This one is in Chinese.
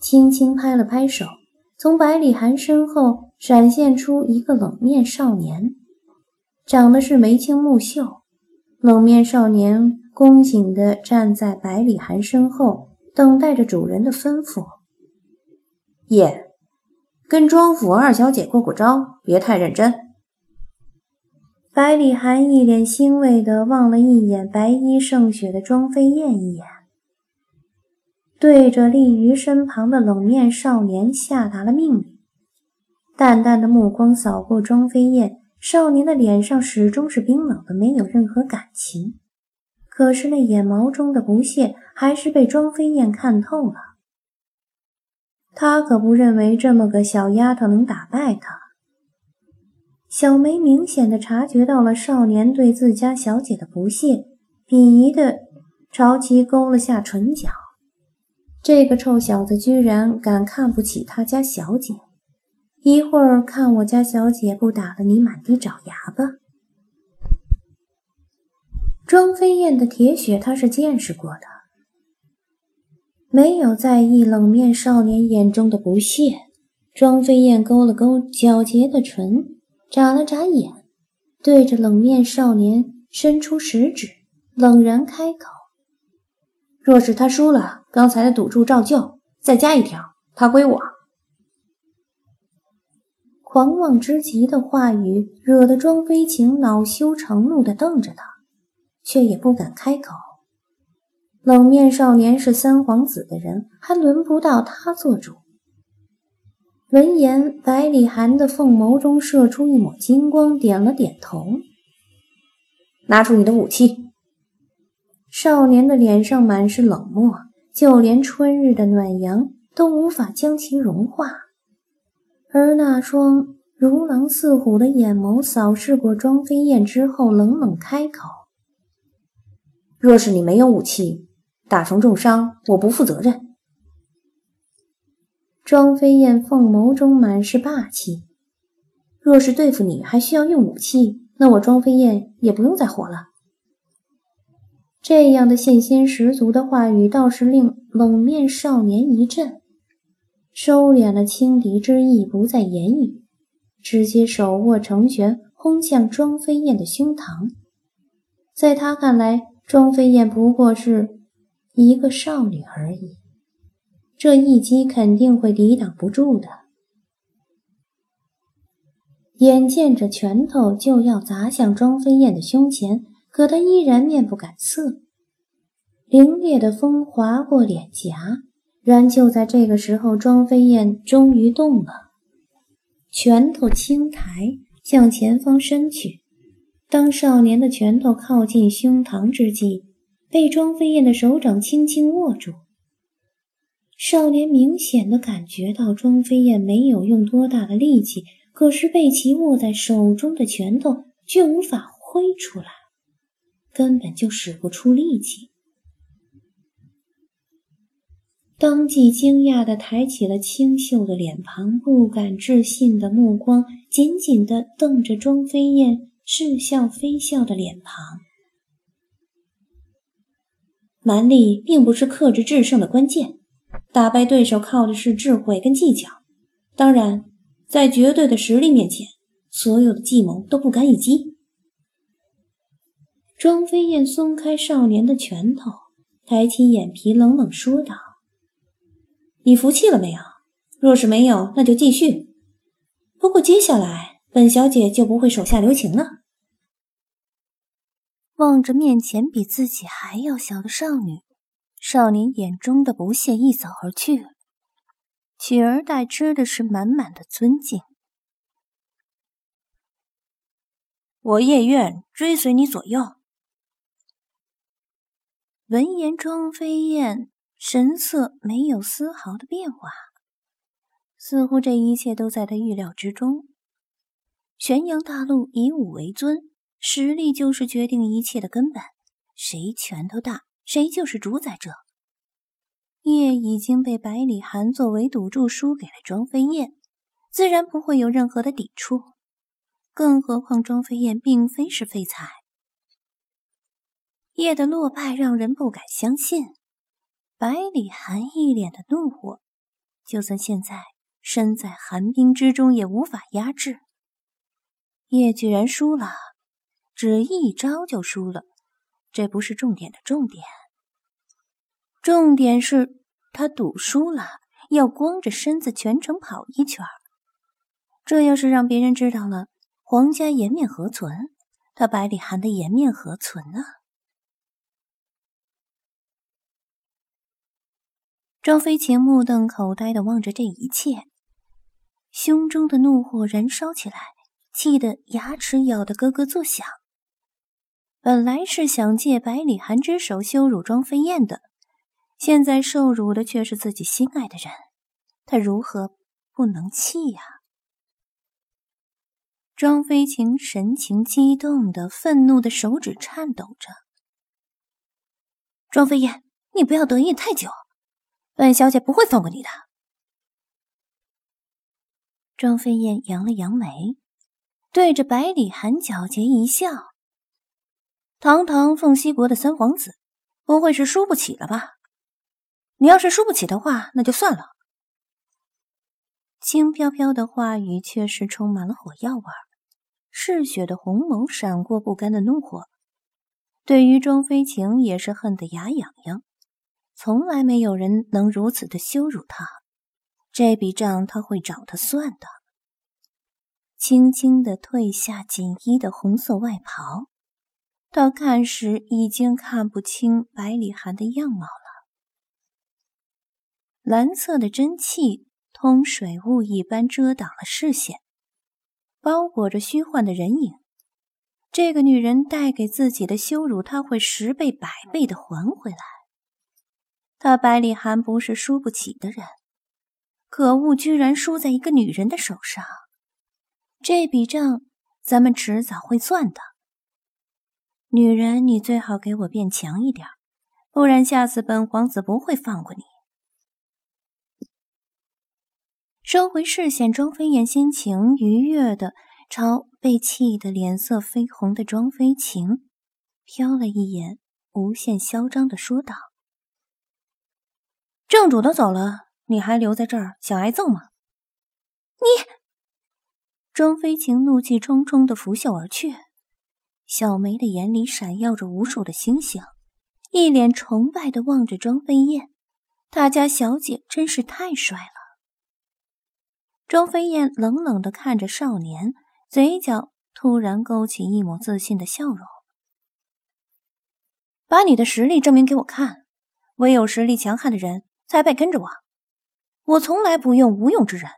轻轻拍了拍手，从百里寒身后闪现出一个冷面少年，长得是眉清目秀。冷面少年恭敬地站在百里寒身后，等待着主人的吩咐。耶，跟庄府二小姐过过招，别太认真。百里寒一脸欣慰地望了一眼白衣胜雪的庄飞燕一眼，对着立于身旁的冷面少年下达了命令。淡淡的目光扫过庄飞燕。少年的脸上始终是冰冷的，没有任何感情。可是那眼眸中的不屑，还是被庄飞燕看透了。他可不认为这么个小丫头能打败他。小梅明显的察觉到了少年对自家小姐的不屑，鄙夷的朝其勾了下唇角。这个臭小子居然敢看不起他家小姐！一会儿看我家小姐不打得你满地找牙吧！庄飞燕的铁血他是见识过的，没有在意冷面少年眼中的不屑。庄飞燕勾了勾皎洁的唇，眨了眨眼，对着冷面少年伸出食指，冷然开口：“若是他输了，刚才的赌注照旧，再加一条，他归我。”狂妄之极的话语，惹得庄飞晴恼羞成怒地瞪着他，却也不敢开口。冷面少年是三皇子的人，还轮不到他做主。闻言，百里寒的凤眸中射出一抹金光，点了点头：“拿出你的武器。”少年的脸上满是冷漠，就连春日的暖阳都无法将其融化。而那双如狼似虎的眼眸扫视过庄飞燕之后，冷冷开口：“若是你没有武器，打成重伤，我不负责任。”庄飞燕凤眸中满是霸气：“若是对付你还需要用武器，那我庄飞燕也不用再活了。”这样的信心十足的话语，倒是令冷面少年一震。收敛了轻敌之意，不再言语，直接手握成拳轰向庄飞燕的胸膛。在他看来，庄飞燕不过是一个少女而已，这一击肯定会抵挡不住的。眼见着拳头就要砸向庄飞燕的胸前，可他依然面不改色。凌冽的风划过脸颊。然就在这个时候，庄飞燕终于动了，拳头轻抬，向前方伸去。当少年的拳头靠近胸膛之际，被庄飞燕的手掌轻轻握住。少年明显的感觉到庄飞燕没有用多大的力气，可是被其握在手中的拳头却无法挥出来，根本就使不出力气。当即惊讶地抬起了清秀的脸庞，不敢置信的目光紧紧地瞪着庄飞燕似笑非笑的脸庞。蛮力并不是克制制胜的关键，打败对手靠的是智慧跟技巧。当然，在绝对的实力面前，所有的计谋都不堪一击。庄飞燕松开少年的拳头，抬起眼皮，冷冷说道。你服气了没有？若是没有，那就继续。不过接下来，本小姐就不会手下留情了。望着面前比自己还要小的少女，少年眼中的不屑一扫而去，取而代之的是满满的尊敬。我夜愿追随你左右。闻言，庄飞燕。神色没有丝毫的变化，似乎这一切都在他预料之中。玄阳大陆以武为尊，实力就是决定一切的根本，谁拳头大，谁就是主宰者。叶已经被百里寒作为赌注输给了庄飞燕，自然不会有任何的抵触。更何况庄飞燕并非是废材，叶的落败让人不敢相信。百里寒一脸的怒火，就算现在身在寒冰之中，也无法压制。叶居然输了，只一招就输了，这不是重点的重点。重点是他赌输了，要光着身子全程跑一圈这要是让别人知道了，皇家颜面何存？他百里寒的颜面何存啊？庄飞晴目瞪口呆的望着这一切，胸中的怒火燃烧起来，气得牙齿咬得咯咯作响。本来是想借百里寒之手羞辱庄飞燕的，现在受辱的却是自己心爱的人，他如何不能气呀？庄飞晴神情激动的、愤怒的手指颤抖着。庄飞燕，你不要得意太久。本小姐不会放过你的。庄飞燕扬了扬眉，对着百里寒皎洁一笑：“堂堂凤西国的三皇子，不会是输不起了吧？你要是输不起的话，那就算了。”轻飘飘的话语却是充满了火药味儿，嗜血的红眸闪过不甘的怒火，对于庄飞晴也是恨得牙痒痒。从来没有人能如此的羞辱他，这笔账他会找他算的。轻轻的褪下锦衣的红色外袍，他看时已经看不清百里寒的样貌了。蓝色的真气通水雾一般遮挡了视线，包裹着虚幻的人影。这个女人带给自己的羞辱，他会十倍百倍的还回来。他百里寒不是输不起的人，可恶，居然输在一个女人的手上。这笔账咱们迟早会算的。女人，你最好给我变强一点，不然下次本皇子不会放过你。收回视线，庄飞燕心情愉悦的朝被气得脸色绯红的庄飞晴瞟了一眼，无限嚣张的说道。正主都走了，你还留在这儿想挨揍吗？你！庄飞晴怒气冲冲的拂袖而去，小梅的眼里闪耀着无数的星星，一脸崇拜的望着庄飞燕。他家小姐真是太帅了。庄飞燕冷冷的看着少年，嘴角突然勾起一抹自信的笑容：“把你的实力证明给我看，唯有实力强悍的人。”才配跟着我，我从来不用无用之人。